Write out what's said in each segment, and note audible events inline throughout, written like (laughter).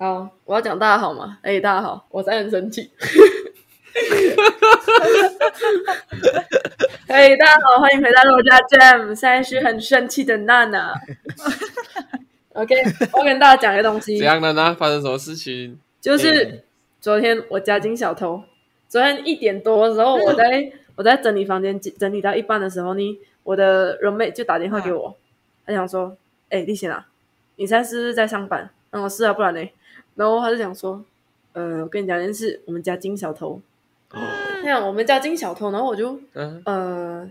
好，我要讲大家好吗？哎、大家好，我在很生气。嘿、(laughs) 大家好，欢迎回到我家 Jam，现在是很生气的娜娜。OK，我要跟大家讲一个东西怎，样的呢？发生什么事情？就是昨天我家进小偷。昨天一点多的时候，我在我在整理房间，整理到一半的时候呢，我的 roommate 就打电话给我，他想说：“哎、丽贤啊，你现在是不是在上班？”然后是啊，不然呢？然后他就讲说：“呃，我跟你讲件事，我们家金小偷。(gasps) ”那样我们家金小偷，然后我就嗯，呃，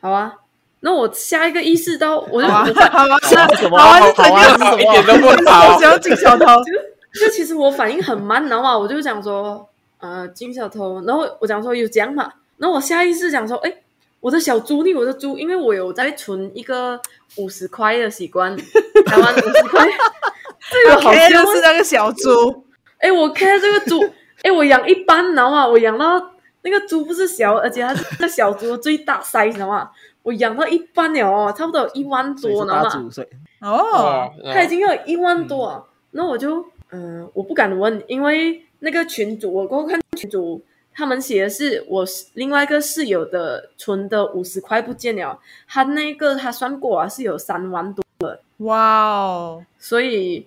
好啊。那我下一个意识到，我就、好啊，我好啊，是什么？好啊，好好啊，是是什一点么？都不好。想要金小偷，(laughs) 就其实我反应很慢，然后嘛，我就讲说，呃，金小偷，然后我讲说有这样嘛，然后我下意识讲说，哎，我的小猪呢？我的猪，因为我有在存一个五十块的习惯，台湾五十块，这个好像的是那个小猪，哎，我看这个猪，(laughs) 哎，我养一般，然后嘛，我养到那个猪不是小，而且它是那小猪的最大 size，你知道吗？我养到一般了哦，差不多有一万多，所以是然后嘛，八十五岁，哦，哇他已经有一万多啊，那、我就嗯、呃我不敢问，因为那个群主，我过后看群主，他们写的是我另外一个室友的存的五十块不见了，他那个他算过啊是有三万多，哇哦，所以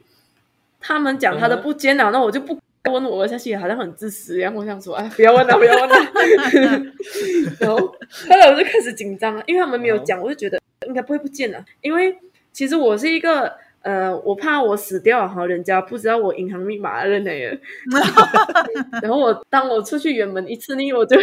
他们讲他的不见了，那我就不问我下去，好像很自私一样。我想说，哎，不要问了，不要问了。(laughs) 然后后来我就开始紧张了，因为他们没有讲，我就觉得应该不会不见了，因为其实我是一个。呃，我怕我死掉哈，人家不知道我银行密码的人来了。(laughs) 然后我当我出去远门一次呢，我就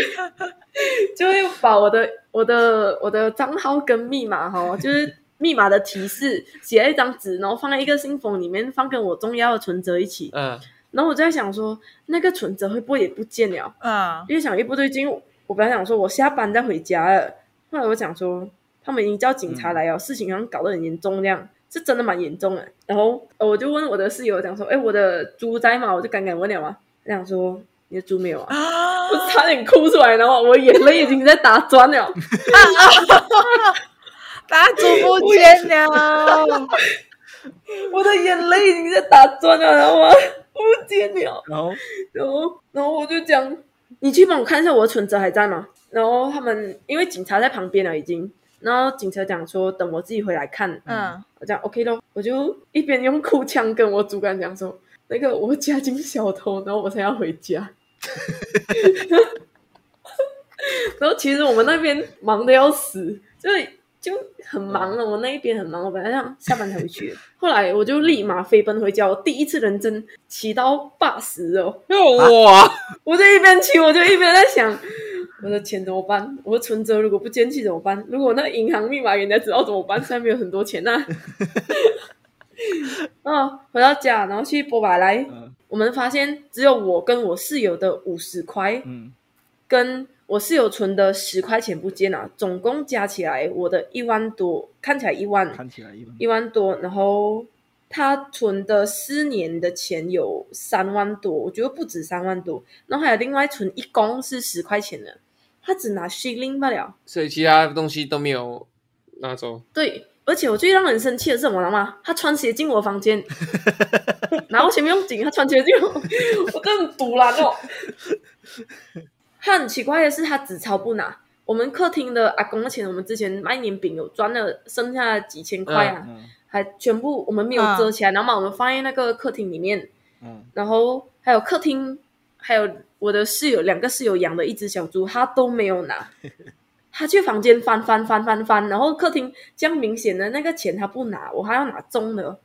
(laughs) 就会把我的我的我的账号跟密码哈，就是密码的提示写在一张纸，然后放在一个信封里面，放跟我重要的存折一起。嗯，然后我就在想说，那个存折会不会也不见了？嗯，越想越不对劲。我本来想说我下班再回家了，后来我想说他们已经叫警察来了，事情好像搞得很严重这样。是真的蛮严重的，然后呃我就问我的室友讲说，哎，我的猪在吗？我就刚刚问了嘛，他讲说你的猪没有啊，啊我差点哭出来，然后我眼泪已经在打转了。(laughs) 大猪不见了，(laughs) 我的眼泪已经在打转了，然后我？不见了，然后然后然后我就讲，你去帮我看一下我的存折还在吗？然后他们因为警察在旁边了已经，然后警察讲说等我自己回来看，嗯，我讲 OK 咯，我就一边用哭腔跟我主管讲说，那个我家进小偷，然后我才要回家。(laughs) 然后其实我们那边忙的要死，就是就很忙了。我那一边很忙，我本来想下班才回去，(laughs) 后来我就立马飞奔回家。我第一次认真骑到八十哦，哇，我就一边骑，我就一边在想，我的钱怎么办？我的存折如果不见去怎么办？如果那个银行密码人家知道怎么办？现在没有很多钱呐、啊。嗯，(laughs) 回到家，然后去波百来，嗯我们发现只有我跟我室友的五十块，嗯，跟我是有存的十块钱不见了，总共加起来我的一万多，看起来一万，看起来一万多，然后他存的四年的钱有三万多，我觉得不止三万多，然后还有另外存一共是十块钱的，他只拿 shilling 罢了。所以其他东西都没有拿走。对，而且我最让人生气的是什么了吗？他穿鞋进我房间，(laughs) 然后前面用紧，他穿鞋进我，我真的很堵了哦。他很奇怪的是，他纸钞不拿。我们客厅的阿公的钱，我们之前卖年饼有赚了剩下几千块啊，嗯还全部我们没有遮起来，然后把我们放在那个客厅里面，嗯，然后还有客厅，还有我的室友两个室友养的一只小猪，他都没有拿。(laughs) 他去房间翻翻翻翻翻，然后客厅这样明显的那个钱他不拿，我还要拿中的，那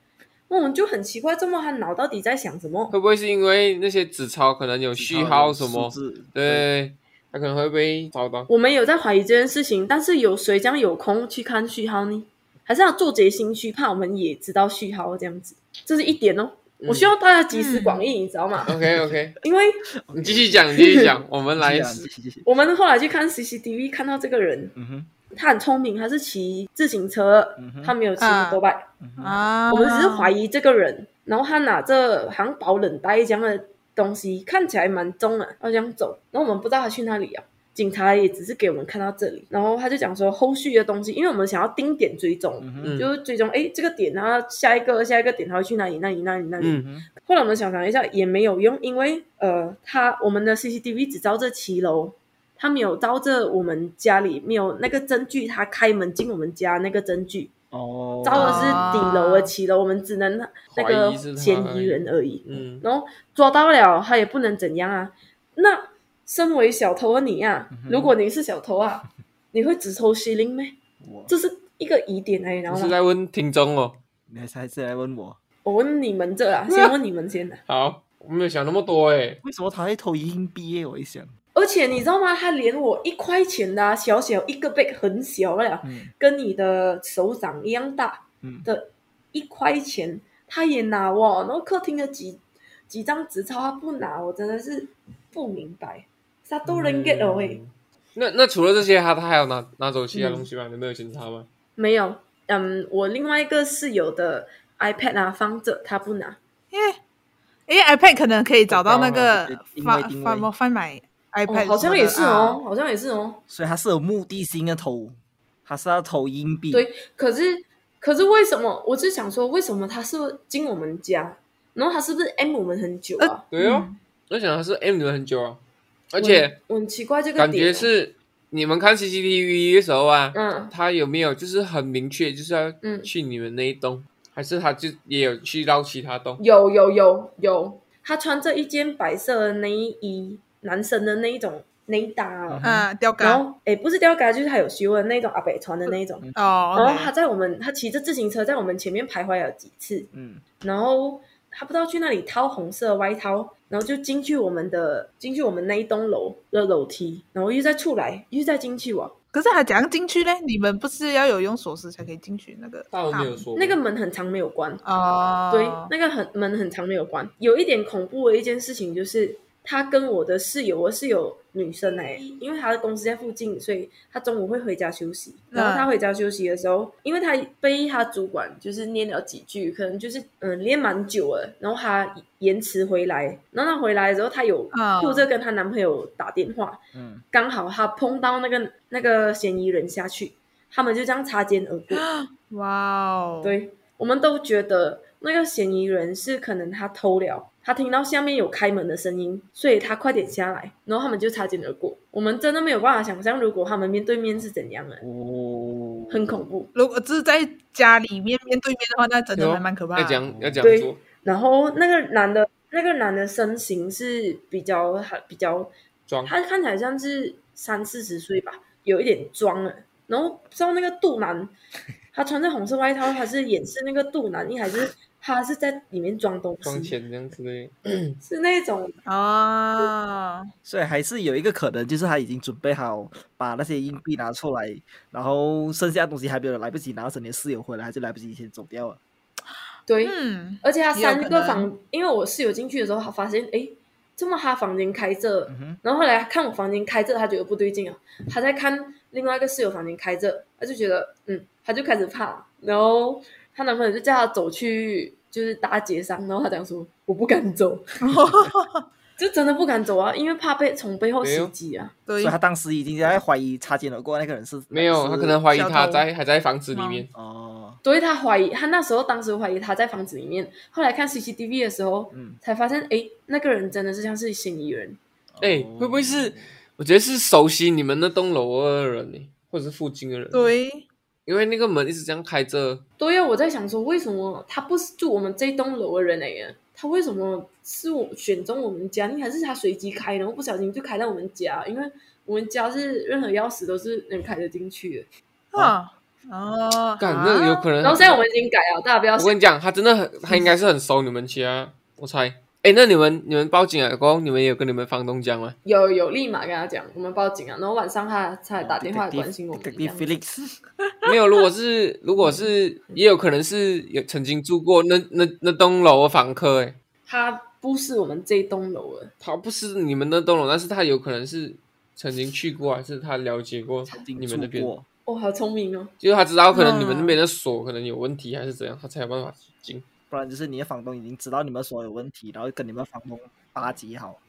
我们就很奇怪，这么他脑到底在想什么？会不会是因为那些纸钞可能有序号什么？对，他可能会被找到。我们有在怀疑这件事情，但是有谁将有空去看序号呢？还是要做贼心虚，怕我们也知道序号这样子，这是一点哦。我希望大家集思广益，你知道吗？OK OK，(laughs) 因为你继续讲，你继续讲，我们来 (laughs) 我们后来去看 CCTV，看到这个人，嗯哼，他很聪明，他是骑自行车，他没有骑啊摩托拜。啊，我们只是怀疑这个人，然后他拿着好像保冷袋这样的东西，看起来蛮重的，要这样走，然后我们不知道他去哪里啊。警察也只是给我们看到这里，然后他就讲说后续的东西，因为我们想要定点追踪，就是追踪哎这个点，然后下一个下一个点他会去哪里哪里哪里哪里。嗯嗯后来我们想想一下也没有用，因为呃，他我们的 CCTV 只照这七楼，他没有照着我们家里没有那个证据，他开门进我们家那个证据，哦，照的是顶楼的七楼，我们只能那怀个嫌疑人而已。嗯，然后抓到了，他也不能怎样啊。那身为小偷的你啊，嗯如果你是小偷啊，你会只偷西林咩？我这是一个疑点哎，然后是在问听众哦。你还是还是来问我，我问你们这啊，先问你们先的。好，我没有想那么多哎。为什么他会偷硬币耶？我一想，而且你知道吗？他连我一块钱的、啊、小小一个 bag 很小了，嗯跟你的手掌一样大嗯，的一块钱，他也拿哇。然后客厅的几几张纸钞他不拿，我真的是不明白，他都能 get 了喂。那那除了这些，他他还有拿拿走其他嗯东西吗？你没有检查吗？没有，嗯，我另外一个室友的 iPad 啊放着，他不拿。因为因为 iPad 可能可以找到那个定位贩定 iPad，，好像也是哦，，好像也是哦。所以他是有目的性的投，他是要投硬币。对，可是可是为什么？我是想说，为什么他是进我们家，然后他是不是 M 我们很久啊？对哦，嗯我想他是 M 你们很久啊，而且我很奇怪这个感觉是你们看 CCTV 的时候啊，嗯他有没有就是很明确就是要嗯去你们那一栋，还是他就也有去到其他栋？有有有有，他穿着一件白色的内衣，男生的那一种内搭哦，啊，吊然杆后诶不是吊嘎，就是他有修的那种阿北穿的那一种。哦然后他在我们，他骑着自行车在我们前面徘徊了几次，嗯，然后他不知道去那里掏红色外套，然后就进去我们的进去我们那一栋楼的楼梯，然后又再出来，又再进去哇。可是他怎样进去呢？你们不是要有用锁匙才可以进去那个？大没有说那个门很长没有关，哦，对，那个很门很长没有关。有一点恐怖的一件事情就是，他跟我的室友，我室友女生哎、因为她的公司在附近，所以她中午会回家休息。然后她回家休息的时候，因为她被她主管就是念了几句，可能就是嗯念蛮久了，然后她延迟回来。然后她回来的时候，她有嗯哭着跟她男朋友打电话，嗯，刚好她碰到那个那个嫌疑人下去，他们就这样擦肩而过。哇哦，，对，我们都觉得那个嫌疑人是可能他偷了，他听到下面有开门的声音，所以他快点下来，然后他们就擦肩而过。我们真的没有办法想象，如果他们面对面是怎样的，哦，很恐怖。如果只是在家里面面对面的话，那真的有还蛮可怕的。要讲要讲对，然后那个男的，那个男的身形是比较还比较，装他看起来像是三四十岁吧，有一点装了。然后不知道那个肚腩，他穿着红色外套，他是掩饰那个肚腩，还是他是在里面装东西？装钱这样之类。(clears throat) 是那种哦，所以还是有一个可能，就是他已经准备好把那些硬币拿出来，然后剩下的东西还没有来不及拿，等你室友回来，他就来不及先走掉了。对，嗯，而且他三个房，因为我室友进去的时候，他发现哎，这么他房间开着，嗯，然后后来看我房间开着，他觉得不对劲啊，他在看另外一个室友房间开着，他就觉得嗯，他就开始怕，然后她男朋友就叫她走去就是大街上，然后她讲说我不敢走，(laughs) 就真的不敢走啊，因为怕被从背后袭击啊。对所以他，当时已经在怀疑擦肩而过那个人是没有，是他可能怀疑他在还在房子里面。哦，所以他怀疑，他那时候当时怀疑他在房子里面，后来看 CCTV 的时候，嗯才发现哎，那个人真的是像是嫌疑人。哎，会不会是？我觉得是熟悉你们那栋楼的人呢，或者是附近的人。，对，因为那个门一直这样开着。对呀，我在想说，为什么他不是住我们这栋楼的人来呀？他为什么是我选中我们家？你还是他随机开，然后不小心就开到我们家？因为我们家是任何钥匙都是能开得进去的。啊，哦，干，那个有可能。然后现在我们已经改了，大家不要我跟你讲，他真的很，他应该是很熟你们家，我猜。哎，那你们你们报警了过后，你们有跟你们房东讲吗？有有立马跟他讲，我们报警啊。然后晚上他才打电话关心我们。(laughs) 没有，如果是如果是，也有可能是有曾经住过那那那栋楼的房客，哎，他不是我们这栋楼的，他不是你们那栋楼，但是他有可能是曾经去过，还是他了解过你们那边，哦，好聪明哦。就是他知道可能你们嗯那边的锁可能有问题，还是怎样，他才有办法进。不然就是你的房东已经知道你们所有问题，然后跟你们房东巴结好。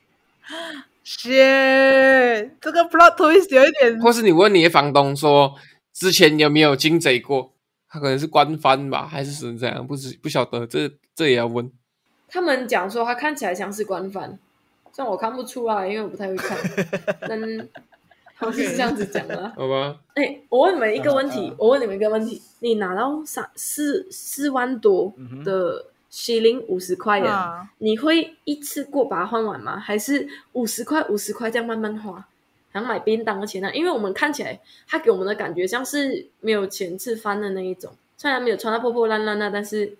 shit，这个 plot twist 有一点或是你问你的房东说之前有没有经贼过，他可能是官方吧，还是是怎样？不知不晓得，这这也要问。他们讲说他看起来像是官方，虽然我看不出来，因为我不太会看，(laughs) 但他们是这样子讲的。啊。(laughs) 好吧，哎、我问你们一个问题，我问你们一个问题：你拿到三四四万多的西零五十块的，啊，你会一次过把它换完吗？还是五十块五十块这样慢慢花，像买便当的钱呢、因为我们看起来，他给我们的感觉像是没有钱吃饭的那一种，虽然没有穿到破破烂烂的，但是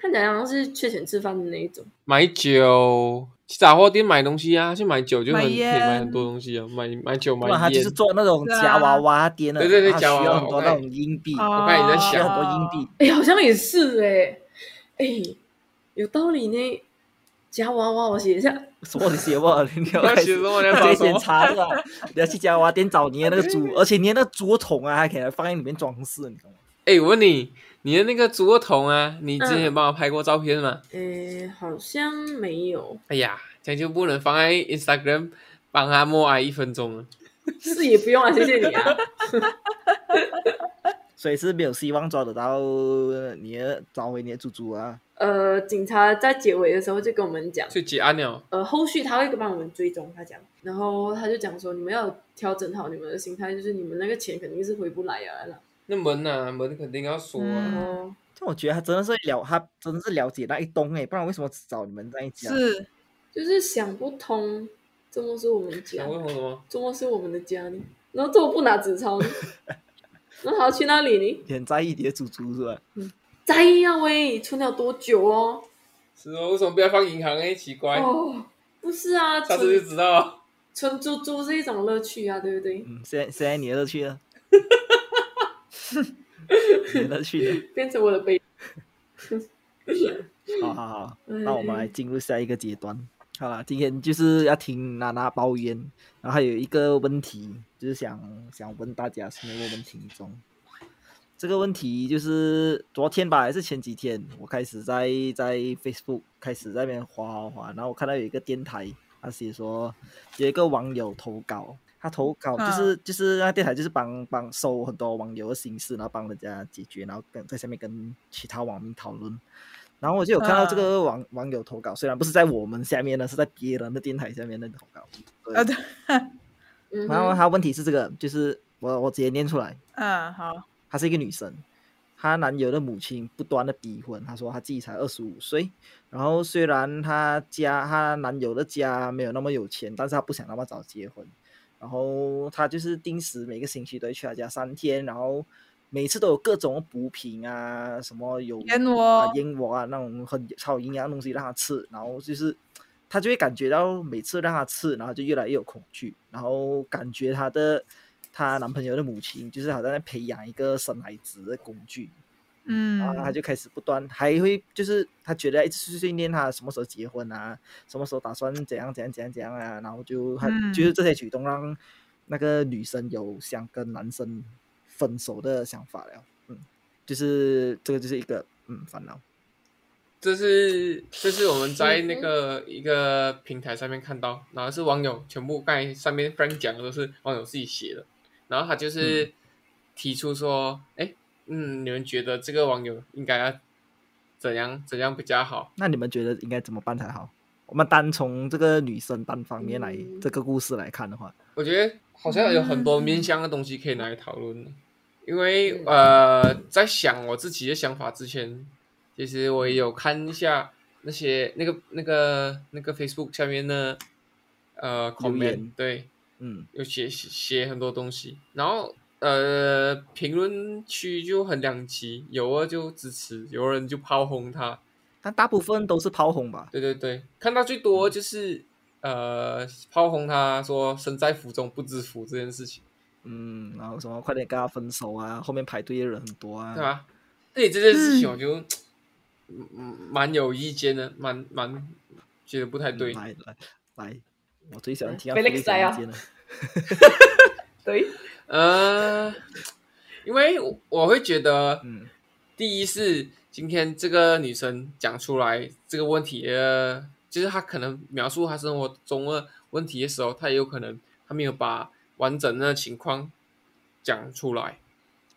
看起来好像是缺钱吃饭的那一种。买酒去杂货店买东西啊，去买酒就很可以买很多东西啊，买买酒买不然他就烟是。做那种夹娃娃店的，对对对他需夹娃娃很多那种硬币，哦我看你在需要想很多硬币。哎、好像也是哎、哎、有道理呢。夹娃娃，我写一下。(laughs) 什么你写吧，你要 (laughs) 开始要写什么？你要直接检找什么？查是吧？你要去夹娃娃店找你的那个猪，(laughs) 而且你的那个猪桶啊，还可以放在里面装饰，你懂吗？哎、我问你，你的那个猪肉桶啊，你之前帮我拍过照片吗？哎、好像没有，哎呀，这样就不能放在 Instagram 帮他默哀一分钟了。(laughs) 是也不用啊，谢谢你啊。(laughs) 所以是没有希望抓得到你的找回你的猪猪啊。呃，警察在结尾的时候就跟我们讲，所以结案了，呃，后续他会帮我们追踪，他讲，然后他就讲说，你们要调整好你们的心态，就是你们那个钱肯定是回不来啊啦。那门啊，门肯定要锁啊。然嗯但我觉得他真的是了，他真的是了解那一栋哎，不然为什么只找你们在一家？是就是想不通，这么是我们家想，为什么？这么是我们的家呢？然后这么不拿纸钞呢？(laughs) 那他要去哪里呢？你很在意你的猪猪是吧？在意啊喂，存了多久哦？是哦，为什么不要放银行哎？奇怪，哦，不是啊，下次就知道了。存猪猪是一种乐趣啊，对不对？嗯，现在现在你的乐趣呢？(laughs) 你的去的？变成我的悲。(laughs) 好好好，嗯那我们来进入下一个阶段。好了，今天就是要听娜娜抱怨，然后还有一个问题，就是想想问大家，是问问题中。这个问题就是昨天吧，还是前几天，我开始在在 Facebook 开始在那边滑滑滑，然后我看到有一个电台，他写说有一个网友投稿，他投稿就是、就是那电台就是帮帮收很多网友的心事，然后帮人家解决，然后跟在下面跟其他网民讨论。然后我就有看到这个网、网友投稿，虽然不是在我们下面呢，是在别人的电台下面的投稿。对啊，对，(laughs) 嗯然后，他问题是这个，就是我我直接念出来，嗯，好，她是一个女生，她男友的母亲不断的逼婚，她说她自己才二十五岁，然后虽然她家她男友的家没有那么有钱，但是她不想那么早结婚，然后他就是定时每个星期都会去他家三天，然后每次都有各种补品啊，什么有燕窝啊燕窝啊那种很超营养的东西让他吃，然后就是。他就会感觉到每次让他吃，然后就越来越有恐惧，然后感觉她的她男朋友的母亲就是好像在培养一个生孩子的工具，嗯然后他就开始不断还会就是他觉得一直去训练他什么时候结婚啊，什么时候打算怎样怎样怎样怎样啊，然后就就是这些举动让那个女生有想跟男生分手的想法了，嗯，就是这个就是一个嗯烦恼，这是这是我们在那个一个平台上面看到，然后是网友全部刚才上面 Frank 讲的都是网友自己写的，然后他就是提出说，哎、嗯，你们觉得这个网友应该要怎样怎样比较好？那你们觉得应该怎么办才好？我们单从这个女生单方面来、嗯。这个故事来看的话，我觉得好像有很多面向的东西可以拿来讨论，因为嗯。呃，在想我自己的想法之前，其实我也有看一下那些那个那个那个 Facebook 下面的呃留 comment，言。对，嗯，有写写写很多东西，然后呃评论区就很两极，有的就支持，有人就炮轰他，但大部分都是炮轰吧，对对对，看到最多就是呃炮轰他说身在福中不知福这件事情。嗯，然后什么快点跟他分手啊，后面排队的人很多啊，对吧？对这件事情，我就嗯嗯蛮有意见的，蛮蛮觉得不太嗯对。来来来，我最喜欢听到 Felix 菲利讲来啊意见了，(laughs) 对，呃，因为我我会觉得，嗯第一是今天这个女生讲出来这个问题，呃，就是她可能描述她生活中的问题的时候，她也有可能他没有把完整的情况讲出来，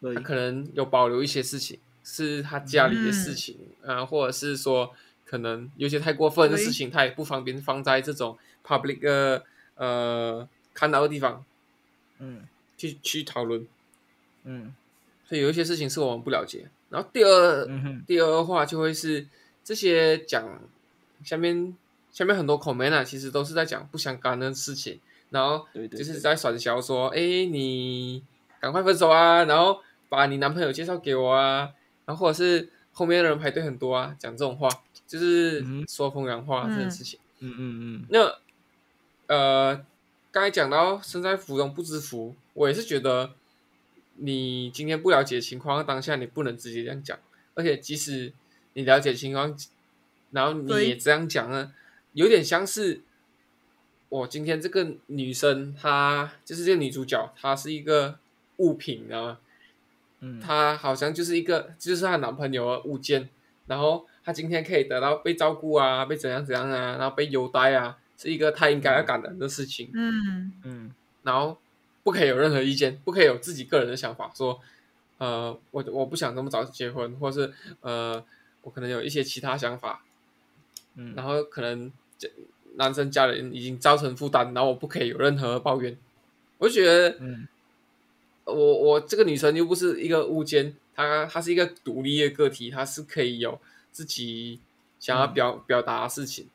对。他，可能有保留一些事情是他家里的事情，啊、或者是说可能有些太过分的事情，他也不方便放在这种 public 的呃看到的地方嗯。去去讨论，嗯。所以有一些事情是我们不了解。然后第二、嗯，第二的话就会是这些讲下面下面很多 comment 啊，其实都是在讲不相干的事情，然后对对，就是在传销说，哎，你赶快分手啊，然后把你男朋友介绍给我啊，然后或者是后面的人排队很多啊，讲这种话，就是说风凉话这件事情。嗯嗯嗯。那呃，刚才讲到身在福中不知福，我也是觉得你今天不了解情况，当下你不能直接这样讲，而且即使你了解情况，然后你也这样讲呢，有点像是我今天这个女生，她就是这个女主角，她是一个物品，你知道吗？嗯，她好像就是一个，就是她男朋友的物件，然后她今天可以得到被照顾啊，被怎样怎样啊，然后被优待啊，是一个他应该要感恩的事情，嗯，嗯然后不可以有任何意见，不可以有自己个人的想法，说，呃，我我不想那么早结婚，或是呃，我可能有一些其他想法，嗯，然后可能家男生家人已经造成负担，然后我不可以有任何抱怨，我就觉得。嗯。我我这个女生又不是一个物件，她她是一个独立的个体，她是可以有自己想要表、表达的事情。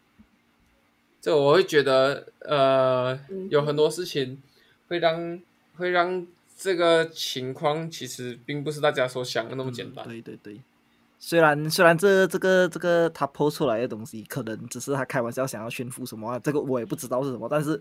这我会觉得，呃，嗯有很多事情会让会让这个情况其实并不是大家所想的那么简单。对对对，虽然虽然这这个这个他抛出来的东西，可能只是他开玩笑想要炫富什么、啊，这个我也不知道是什么，但是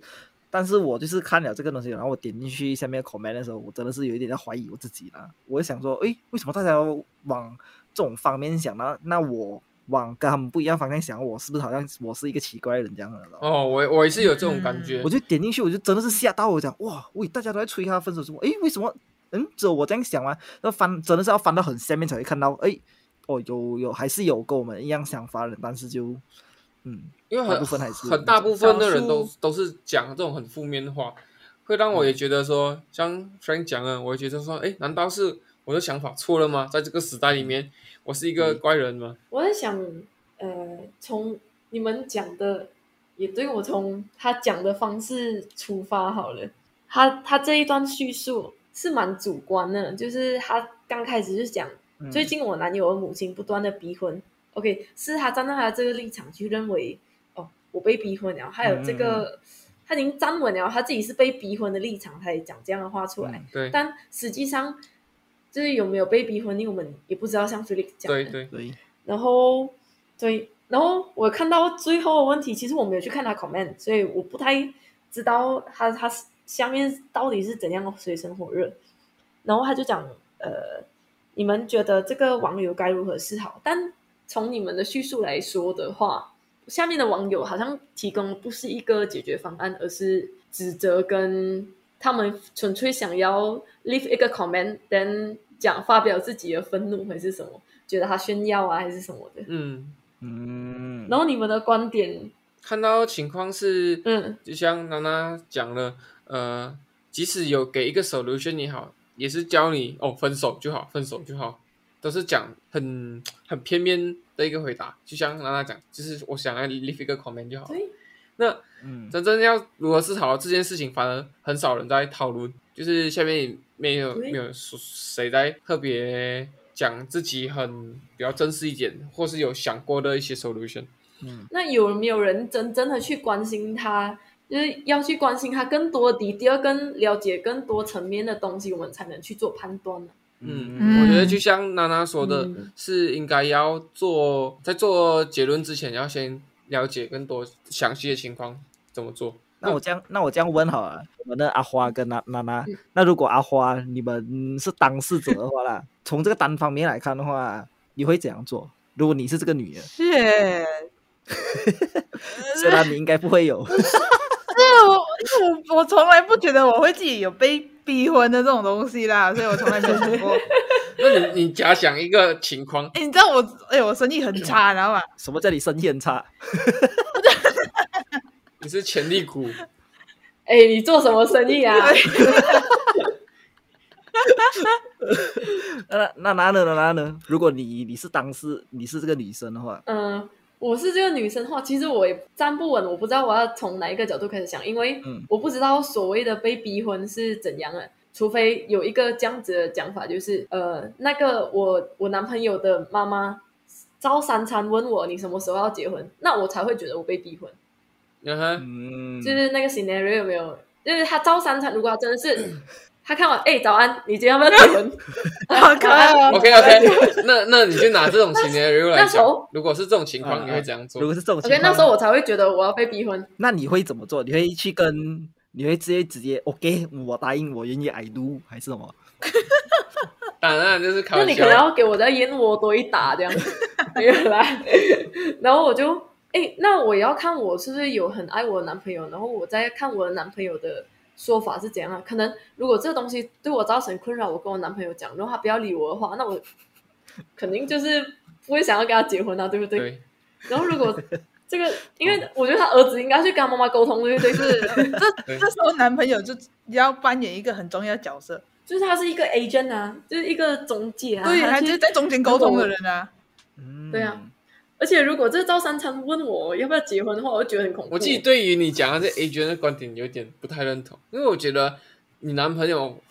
但是我就是看了这个东西，然后我点进去下面 comment 的时候，我真的是有一点在怀疑我自己了。我想说，诶，为什么大家要往这种方面想呢？那我往跟他们不一样方向想，我是不是好像我是一个奇怪的人这样的？哦，我我也是有这种感觉。我就点进去，我就真的是吓到我讲，哇，喂，大家都在催他分手什么？诶，为什么？嗯，只有我这样想吗？那翻真的是要翻到很下面才会看到，诶，哦，有有还是有跟我们一样想法的人，但是就嗯，因为很部分还是很大部分的人都都是讲这种很负面的话，会让我也觉得说，像 Frank 讲的，我也觉得说，哎，难道是我的想法错了吗？在这个时代里面，我是一个怪人吗？我在想，呃，从你们讲的，也对我从他讲的方式出发好了。他他这一段叙述是蛮主观的，就是他刚开始就讲，嗯最近我男友的母亲不断的逼婚，OK，是他站在他这个立场去认为，哦，我被逼婚了，还有这个、他已经站稳了，他自己是被逼婚的立场，他也讲这样的话出来。嗯对但实际上，就是有没有被逼婚，因为我们也不知道，像 Felix 讲的，对对，对，然后对，然后我看到最后的问题，其实我没有去看他 comment，所以我不太知道他他下面到底是怎样水深火热。然后他就讲，呃，你们觉得这个网友该如何是好？但从你们的叙述来说的话，下面的网友好像提供的不是一个解决方案，而是指责跟他们纯粹想要 leave 一个 comment，then 讲发表自己的愤怒还是什么，觉得他炫耀啊还是什么的。嗯，嗯，然后你们的观点，看到情况是，嗯就像娜娜讲了，呃，即使有给一个 solution 也好，也是教你哦，分手就好，分手就好，都是讲很很片面的一个回答。就像娜娜讲，就是我想要 leave 一个 comment 就好。对，那嗯真正要如何思考这件事情，反而很少人在讨论，就是下面也没有没有说谁在特别讲自己很比较正式一点，或是有想过的一些 solution。嗯那有没有人真正的去关心他？就是要去关心他更多的 detail，跟了解更多层面的东西，我们才能去做判断呢。嗯，嗯我觉得就像娜娜说的，嗯是应该要做在做结论之前，要先了解更多详细的情况怎么做。那我这样，那我这样问好了，我们的阿花跟娜娜娜，那如果阿花你们是当事者的话啦，(laughs) 从这个单方面来看的话，你会怎样做？如果你是这个女人，是，(laughs) 虽然你应该不会有，(laughs) 我我我从来不觉得我会自己有被逼婚的这种东西啦，所以我从来没有想过。那你你假想一个情况，哎、你知道我哎、我生意很差，你知道吗？什么叫你生意很差？你是潜力股，哎，你做什么生意啊？(laughs) 那那哪呢？那哪呢？如果你你是当事你是这个女生的话，嗯，我是这个女生的话，其实我也站不稳，我不知道我要从哪一个角度开始想，因为嗯我不知道所谓的被逼婚是怎样的。除非有一个这样子的讲法，就是呃，那个我我男朋友的妈妈朝三餐问我你什么时候要结婚，那我才会觉得我被逼婚。嗯哼，嗯，就是那个 scenario 有没有？就是他照三餐，如果他真的是他看完，哎、早安，你今天要不要结婚？(laughs) 好可爱哦！OK OK，那那你就拿这种 (laughs) scenario 来讲那时候，如果是这种情况，啊你会怎样做如？果是这种情 OK，况，那时候我才会觉得我要被逼婚。那你会怎么做？你会去跟你会直接直接 OK，我答应，我愿意 I do 还是什么？当然就是开玩那你可能。要给我在燕窝多一打这样，没有啦。(laughs) 然后我就，哎、那我也要看我是不是有很爱我的男朋友，然后我再看我的男朋友的说法是怎样啊。可能如果这个东西对我造成困扰，我跟我男朋友讲，然后他不要理我的话，那我肯定就是不会想要跟他结婚啊，对不对？对，然后如果这个，因为我觉得他儿子应该去跟他妈妈沟通，对不对？(laughs) 是这这时候男朋友就要扮演一个很重要的角色，就是他是一个 agent 啊，就是一个中介啊，对，他就是在中间沟通的人啊。嗯，对啊，而且如果这赵三餐问我要不要结婚的话，我就觉得很恐怖。我自己对于你讲的这 agent 的观点有点不太认同，因为我觉得你男朋友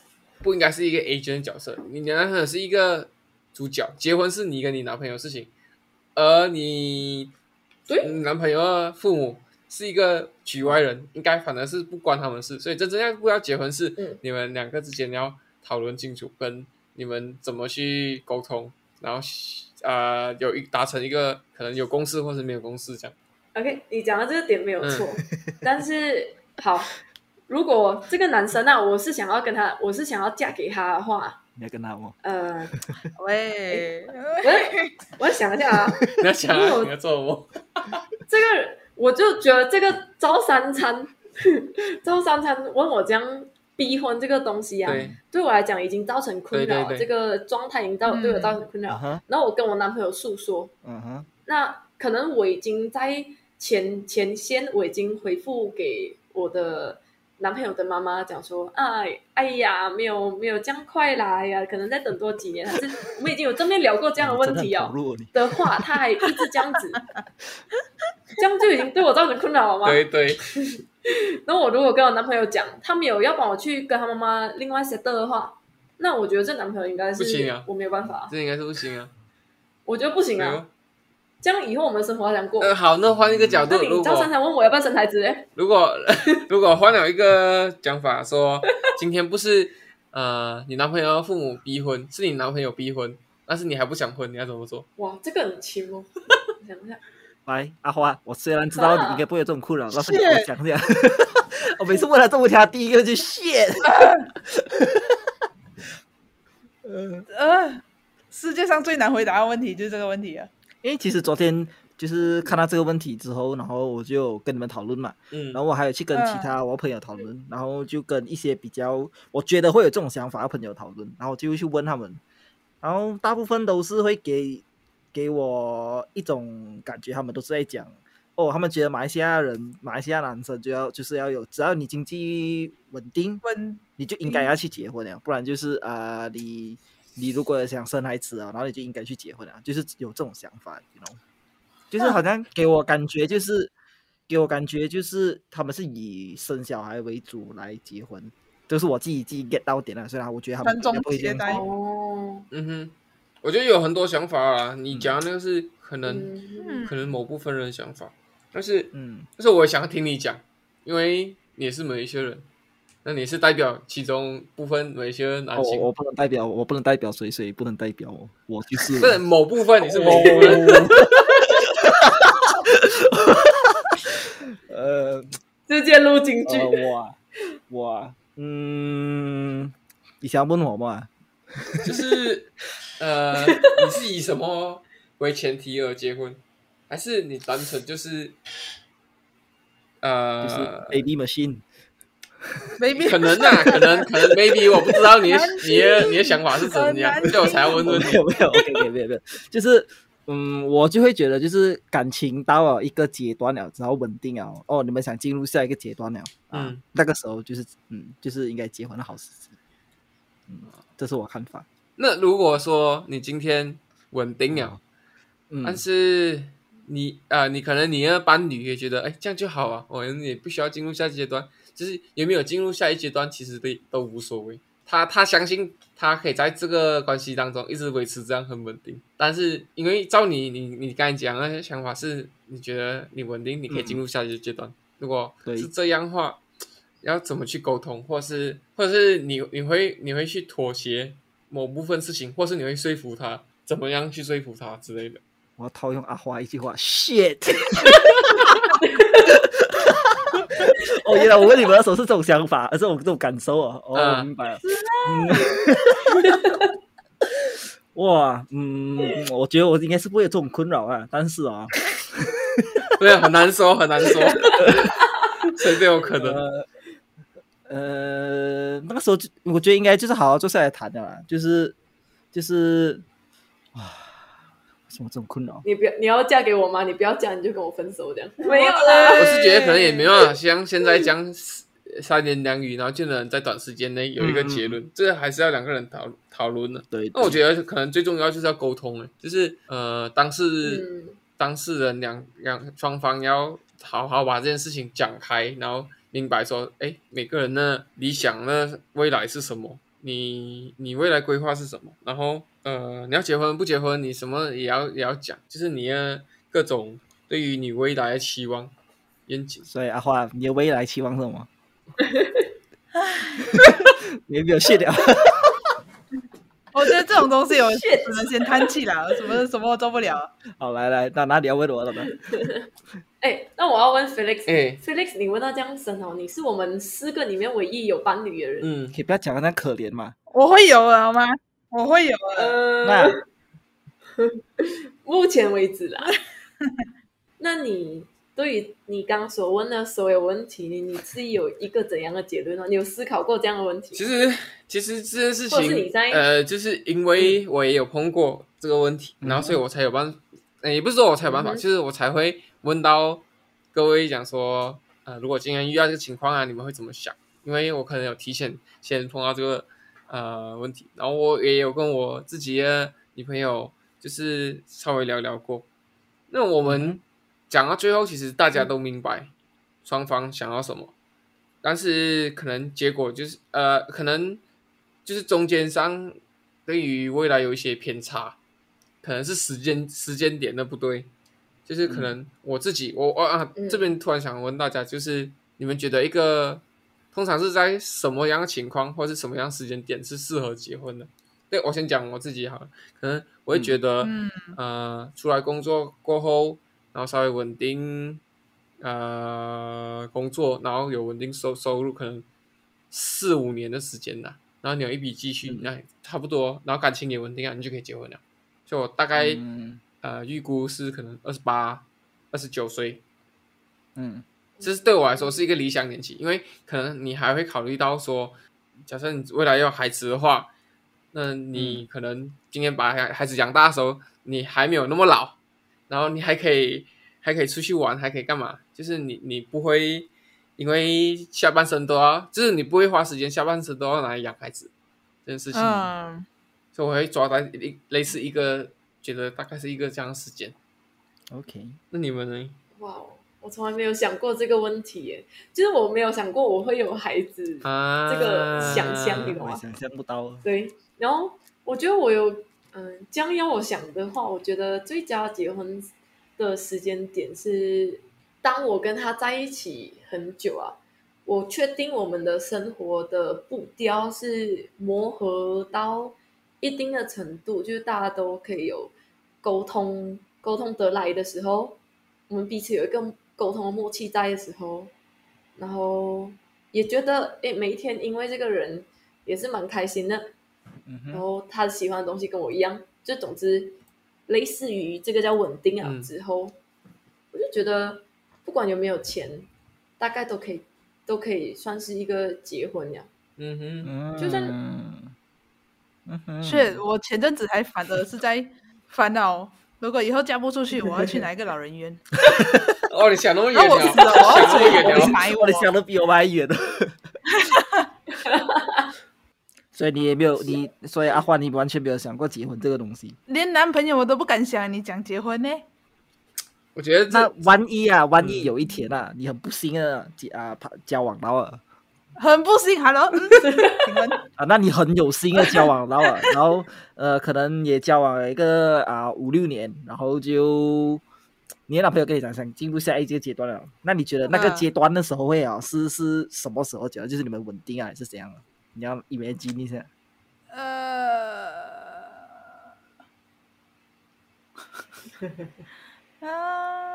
不应该是一个 agent 的角色，你男朋友是一个主角，结婚是你跟你男朋友的事情，而你对你男朋友的父母是一个局外人，应该反而是不关他们事，所以真正要不要结婚是嗯你们两个之间要讨论清楚，跟你们怎么去沟通，然后呃有一达成一个可能有共识或是没有共识这样。OK，你讲的这个点没有嗯错，(laughs) 但是好，如果这个男生啊，我是想要跟他，我是想要嫁给他的话，你要跟他吗，呃，(laughs) 喂，我我想一下啊，(laughs) 你要想你要做什么？这个我就觉得这个招三餐，招三餐问我这样逼婚这个东西啊，对，对我来讲已经造成困扰这个状态已经造嗯对我造成困扰。然后我跟我男朋友诉说，那可能我已经在前前线，我已经回复给我的男朋友的妈妈讲说，哎哎呀，没有没有这样快啦，哎呀，可能再等多几年，还是我们已经有正面聊过这样的问题哦。(laughs) 的话，他还一直这样子，(laughs) 这样就已经对我造成困扰了吗？对对，(laughs) 那我如果跟我男朋友讲，他没有要帮我去跟他妈妈另外 set 的话，那我觉得这男朋友应该是不行啊我没有办法，这应该是不行啊。我觉得不行啊。这样以后我们生活要怎样过？呃，好，那换一个角度，那你如赵珊果珊问我要不要生孩子？哎，如果 (laughs) 如果换了一个讲法，说今天不是呃你男朋友父母逼婚，是你男朋友逼婚，但是你还不想婚，你要怎么做？哇，这个很轻哦。我 (laughs) 想一下，来，阿花，我虽然知道你应该不会有这种困扰，但是你给我 Shit 讲。(laughs) 我每次问他这问题，他第一个就 shit。(laughs) 呃，世界上最难回答的问题就是这个问题啊。因为其实昨天就是看到这个问题之后，然后我就跟你们讨论嘛，嗯然后我还有去跟其他我朋友讨论，然后就跟一些比较我觉得会有这种想法的朋友讨论，然后就去问他们，然后大部分都是会给给我一种感觉，他们都是在讲哦，他们觉得马来西亚人、马来西亚男生就要就是要有，只要你经济稳定，问你就应该要去结婚了，不然就是呃，你你如果想生孩子啊，然后你就应该去结婚了，就是有这种想法，you know，就是好像给我感觉就是给我感觉就是他们是以生小孩为主来结婚，这是我自己自己 get 到点了，虽然我觉得他们不会这样接代做哦，嗯哼，我觉得有很多想法啊，你讲的那个是可能、嗯，可能某部分人的想法，但是嗯，但是我也想听你讲，因为你也是某一些人，那你是代表其中部分马来西亚男性，我我不能代表我不能代表谁谁不能代表我，我就是 (laughs) 不是某部分你是某部分，呃直接录进去。呃我啊我啊嗯，你想问我吗？就是呃，你是以什么为前提而结婚，还是你单纯就是呃，就是 baby machine？maybe 可能啊，可能可能 maybe 我不知道你的你的你的想法是怎样很难，听所以我才要问问你没。有没有，OK OK 没有没有，就是嗯，我就会觉得就是感情到了一个阶段了，然后稳定了，哦，你们想进入下一个阶段了，啊，嗯那个时候就是嗯，就是应该结婚的好时机。嗯，这是我看法。那如果说你今天稳定了，嗯，但是你啊、你可能你的伴侣也觉得，哎，这样就好啊，我们也不需要进入下一阶段，就是有没有进入下一阶段，其实都都无所谓。他他相信他可以在这个关系当中一直维持这样很稳定，但是因为照你你你刚才讲的想法是，你觉得你稳定，你可以进入下一个阶段。如果是这样的话，要怎么去沟通，或是或者是你你会你会去妥协某部分事情，或是你会说服他，怎么样去说服他之类的。我要套用阿花一句话，shit。(laughs) 哦，原来我问你们的时候是这种想法，而是我这种感受啊。哦，嗯明白了。嗯，(laughs) 哇，嗯，我觉得我应该是不会有这种困扰啊，但是啊，(laughs) 对，很难说，很难说，谁都有可能。呃，呃，那个时候就我觉得应该就是好好坐下来谈的啦，就是就是啊，为什么这种困扰？你不要，你要嫁给我吗？你不要嫁，你就跟我分手这样。没有啦，我是觉得可能也没办法像现在这样三言两语，然后就能在短时间内有一个结论，这个还是要两个人讨讨论的。对，那我觉得可能最重要就是要沟通了，就是呃，当事、嗯，当事人两两双方要好好把这件事情讲开，然后明白说，哎，每个人的理想的未来是什么，你你未来规划是什么，然后呃，你要结婚不结婚，你什么也要也要讲，就是你的各种对于你未来的期望愿景。所以阿花，你的未来期望是什么？(laughs) 你有没有卸掉？我觉得这种东西有 (laughs) 只能先叹气啦，什么什么我做不了。(laughs) 好，来来，那哪里要问我了呢？(laughs) 哎，那我要问 Felix，哎 Felix，你问到这样深哦，你是我们四个里面唯一有伴侣的人。嗯，可以不要讲的那可怜嘛？我会有的好吗？我会有的。呃那，目前为止啦。那你对于你刚刚所问的所有问题，你你是有一个怎样的结论呢？你有思考过这样的问题？其实其实这件事情，在呃，就是因为我也有碰过这个问题，嗯然后所以我才有办，呃也不是说我才有办法，就是我才会问到各位讲说，呃，如果今天遇到这个情况啊，你们会怎么想？因为我可能有提前先碰到这个呃问题，然后我也有跟我自己的女朋友就是稍微聊聊过。那我们讲到最后，其实大家都明白双方想要什么，但是可能结果就是呃，可能就是中间商对于未来有一些偏差，可能是时间时间点的不对，就是可能我自己我我啊嗯。这边突然想问大家，就是你们觉得一个通常是在什么样的情况或是什么样时间点是适合结婚的？对我先讲我自己好了，可能我会觉得，嗯。呃，出来工作过后，然后稍微稳定，呃，工作，然后有稳定收收入，可能四五年的时间啦，然后你有一笔积蓄，嗯。那差不多，然后感情也稳定啊，你就可以结婚了。就我大概、嗯。呃预估是可能二十八、二十九岁，嗯。这是对我来说是一个理想年纪，因为可能你还会考虑到说，假设你未来要有孩子的话，那你可能今天把孩孩子养大的时候，你还没有那么老，然后你还可以还可以出去玩，还可以干嘛？就是你你不会因为下半身都要，就是你不会花时间下半身都要拿来养孩子这件事情，嗯，所以我会抓在一类似一个，觉得大概是一个这样的时间。，OK，那你们呢？哇哦，我从来没有想过这个问题耶，就是我没有想过我会有孩子啊，这个想象，你懂吗？想象不到。对，然后我觉得我有，嗯，这样要我想的话，我觉得最佳结婚的时间点是，当我跟他在一起很久啊，我确定我们的生活的步调是磨合到一定的程度，就是大家都可以有沟通，沟通得来的时候，我们彼此有一个沟通的默契在的时候，然后也觉得，诶，每一天因为这个人也是蛮开心的，嗯哼，后他喜欢的东西跟我一样，就总之类似于这个叫稳定啊嗯。之后，我就觉得不管有没有钱，大概都可以都可以算是一个结婚呀。嗯哼，嗯，就算嗯哼，是我前阵子还反而是在烦恼如果以后嫁不出去，我要去哪一个老人院？(laughs) 哦，你想那么远我死了，我要想那么远我想的比我们还远。(laughs) 所以你也没有你，所以阿花你完全没有想过结婚这个东西。连男朋友我都不敢想，你讲结婚呢？我觉得那这万一啊，万一有一天啊，你很不幸啊结啊跑交往到了很不幸 (laughs) 请问。啊，那你很有幸的交往到了，(laughs) 然后呃，可能也交往了一个啊五六年，然后就你的男朋友跟你讲想进入下一个阶段了，那你觉得那个嗯。阶段的时候会啊是是什么时候觉得？就是你们稳定啊，还是怎样啊？你要一下。呃，(laughs) 啊，(laughs)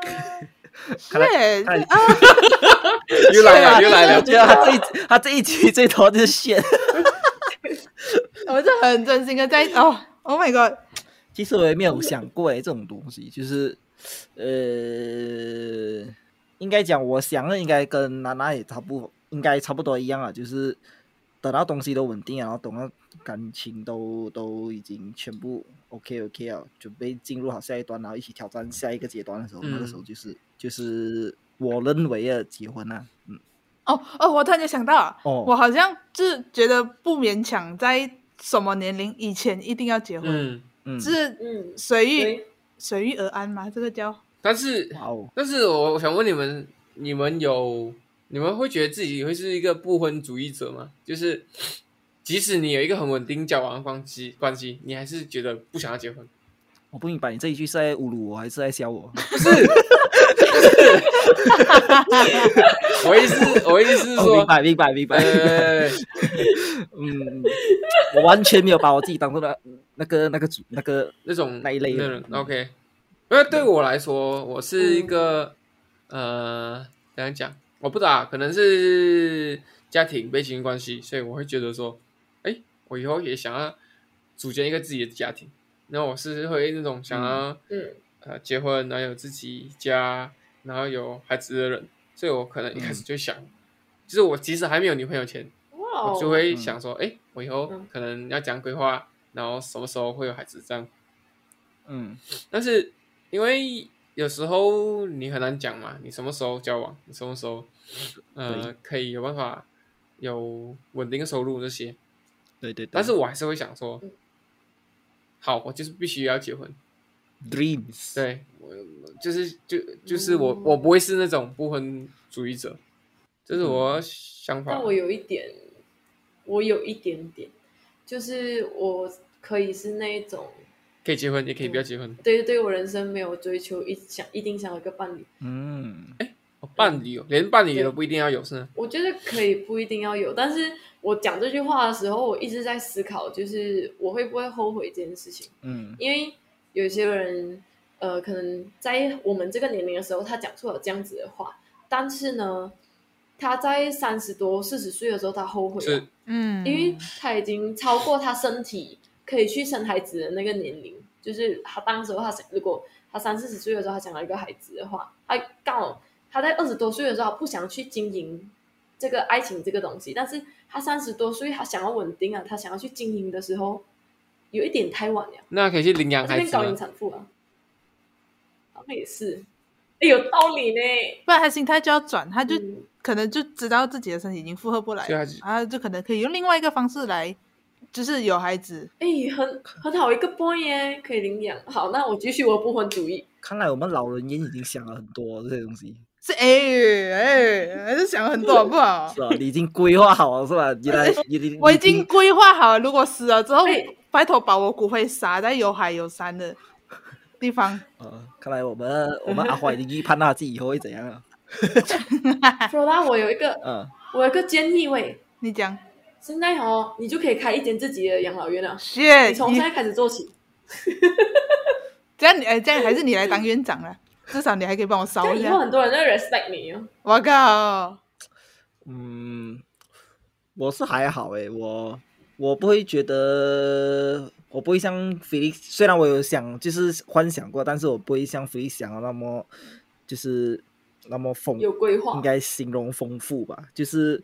看来对 (laughs) 啊，又来了，又来了我。觉得他这一他这一集最多就是线。我是很真心的在哦，Oh my god，其实我也没有想过诶，这种东西就是，呃，应该讲，我想的应该跟娜娜也差不，应该差不多一样啊，就是等到东西都稳定啊，然后等到感情都都已经全部 OK OK 了，准备进入好下一段，然后一起挑战下一个阶段的时候，那个嗯时候就是就是我认为的结婚啊，嗯，哦哦，我突然间想到了，哦。我好像就是觉得不勉强在什么年龄以前一定要结婚，嗯，嗯，是嗯，随遇对，随遇而安嘛，这个叫？但是哇哦，但是我我想问你们，你们有你们会觉得自己会是一个不婚主义者吗？就是即使你有一个很稳定交往的关系关系，你还是觉得不想要结婚？我不明白你这一句是在侮辱我还是在笑我？不是，(laughs) 我意思我意思是哦，说明，白明白明白。呃，(laughs) 嗯，我完全没有把我自己当做那那个那个主那个那种那一类的那种嗯 OK，因为对我来说，我是一个、呃，怎样讲？我不知道啊，可能是家庭背景关系，所以我会觉得说，哎，我以后也想要组建一个自己的家庭。那我是会那种想要、嗯呃结婚，然后有自己家，然后有孩子的人，所以我可能一开始就想，就是我即使还没有女朋友前，哦，我就会想说，哎、我以后嗯可能要怎样规划，然后什么时候会有孩子这样。嗯但是因为有时候你很难讲嘛，你什么时候交往，你什么时候 (laughs) 呃可以有办法有稳定的收入这些，对对对，但是我还是会想说嗯，好，我就是必须要结婚。dreams 对，我就是就就是我嗯。我不会是那种不婚主义者，这是我想法。但。我有一点，我有一点点，就是我可以是那一种，可以结婚，也可以不要结婚。对对，我人生没有追求一想一定想有一个伴侣，嗯。哦伴侣哦，连伴侣都不一定要有，是吗？我觉得可以不一定要有，但是我讲这句话的时候，我一直在思考，就是我会不会后悔这件事情。嗯。因为有些人，呃，可能在我们这个年龄的时候，他讲出了这样子的话，但是呢，他在三十多、四十岁的时候，他后悔是。了，嗯，因为他已经超过他身体可以去生孩子的那个年龄。就是他当时他想，如果他三四十岁的时候，他想要一个孩子的话，他刚好他在二十多岁的时候，他不想去经营这个爱情这个东西，但是他三十多岁，他想要稳定啊，他想要去经营的时候，有一点太晚了。那可以去领养孩子他这边高龄？产妇啊，好像也是，哎，有道理呢。不然他心态就要转，他就嗯可能就知道自己的身体已经负荷不来所以他就，啊，就可能可以用另外一个方式来，就是有孩子。哎，很很好一个 boy 耶，可以领养。好，那我继续我不婚主义。看来我们老人也已经想了很多这些东西，是哎哎，还是想很多好不好是？啊？你已经规划好了是吧？你来你你我已经规划好了，如果死了之后哎，拜托把我骨灰撒在有海有山的地方。呃，看来我们我们阿花已经预判到他自己以后会怎样了。(laughs) Flora，我有一个嗯，我有一个建议喂，你讲现在哦，你就可以开一间自己的养老院了。你从现在开始做起，这样你哎，这样还是你来当院长了，(laughs) 至少你还可以帮我这烧一下。样以后很多人在 respect 你哦。我靠，嗯，我是还好诶，我我不会觉得，我不会像 Felix，虽然我有想就是幻想过，但是我不会像 Felix 想的那么就是那么丰，有规划。应该形容丰富吧。就是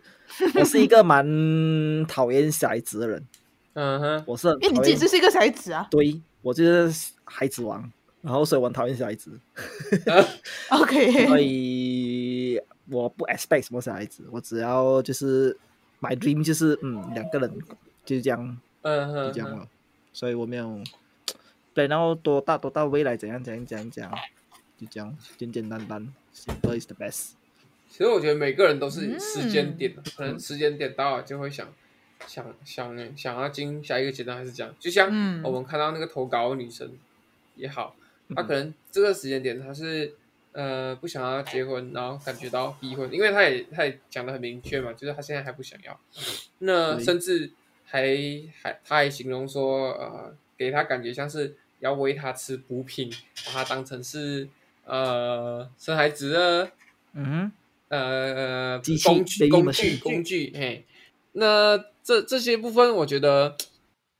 我是一个蛮 (laughs) 讨厌小孩子的人，嗯哼，我是很因为你自己就是一个小孩子啊。对我就是孩子王，然后所以我很讨厌小孩子，(laughs) OK，所以我不 expect 什么小孩子，我只要就是 my dream 就是嗯两个人就是这样嗯哼就这样了，所以我没有 plan 到多大多大未来怎样怎样怎样怎样，就这样简简单单，simple is the best。其实我觉得每个人都是时间嗯点的，可能时间点到了就会想想想想要进下一个阶段，还是这样。就像嗯我们看到那个投稿的女生也好，她可能这个时间点她是呃不想要结婚，然后感觉到逼婚，因为她也她也讲的很明确嘛，就是她现在还不想要。那甚至还还她还形容说呃给她感觉像是要喂她吃补品，把她当成是呃生孩子的。嗯呃机器工具工具工具，嘿，那这这些部分我觉得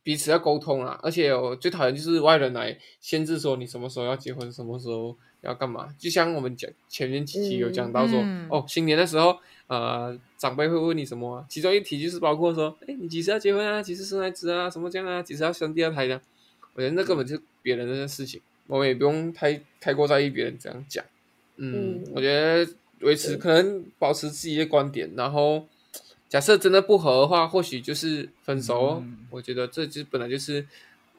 彼此要沟通啊，而且我最讨厌就是外人来限制说你什么时候要结婚，什么时候要干嘛。就像我们讲前面几期有讲到说，嗯哦，新年的时候，呃，长辈会问你什么啊、其中一题就是包括说，哎，你几时要结婚啊？几时生孩子啊？什么这样啊？几时要生第二胎的？我觉得那根本就是别人的事情，我们也不用太太过在意别人怎样讲。嗯，嗯我觉得维持可能保持自己的观点，然后假设真的不合的话，或许就是分手我觉得这就本来就是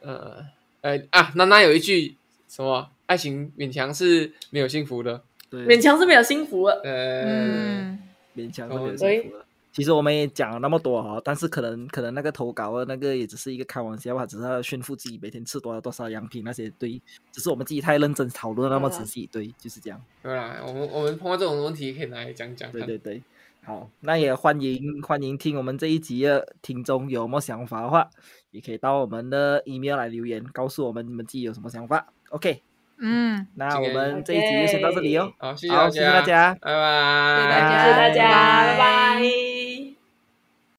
呃哎啊，娜娜有一句什么，爱情勉强是没有幸福的，对，勉强是没有幸福的。呃，嗯，勉强是没有幸福的。其实我们也讲了那么多哈，但是可能可能那个投稿的那个也只是一个开玩笑吧，只是要炫富自己每天吃多少多少羊品那些对，只是我们自己太认真讨论那么仔细，对，就是这样。对啦，我们我们碰到这种问题可以拿来讲讲。对对对，好，那也欢迎欢迎听我们这一集的听众有什么想法的话，也可以到我们的 email 来留言，告诉我们你们自己有什么想法。OK，嗯，那我们这一集就先到这里哦。好，谢谢，大家。拜拜，谢谢大家谢谢大家，拜拜拜拜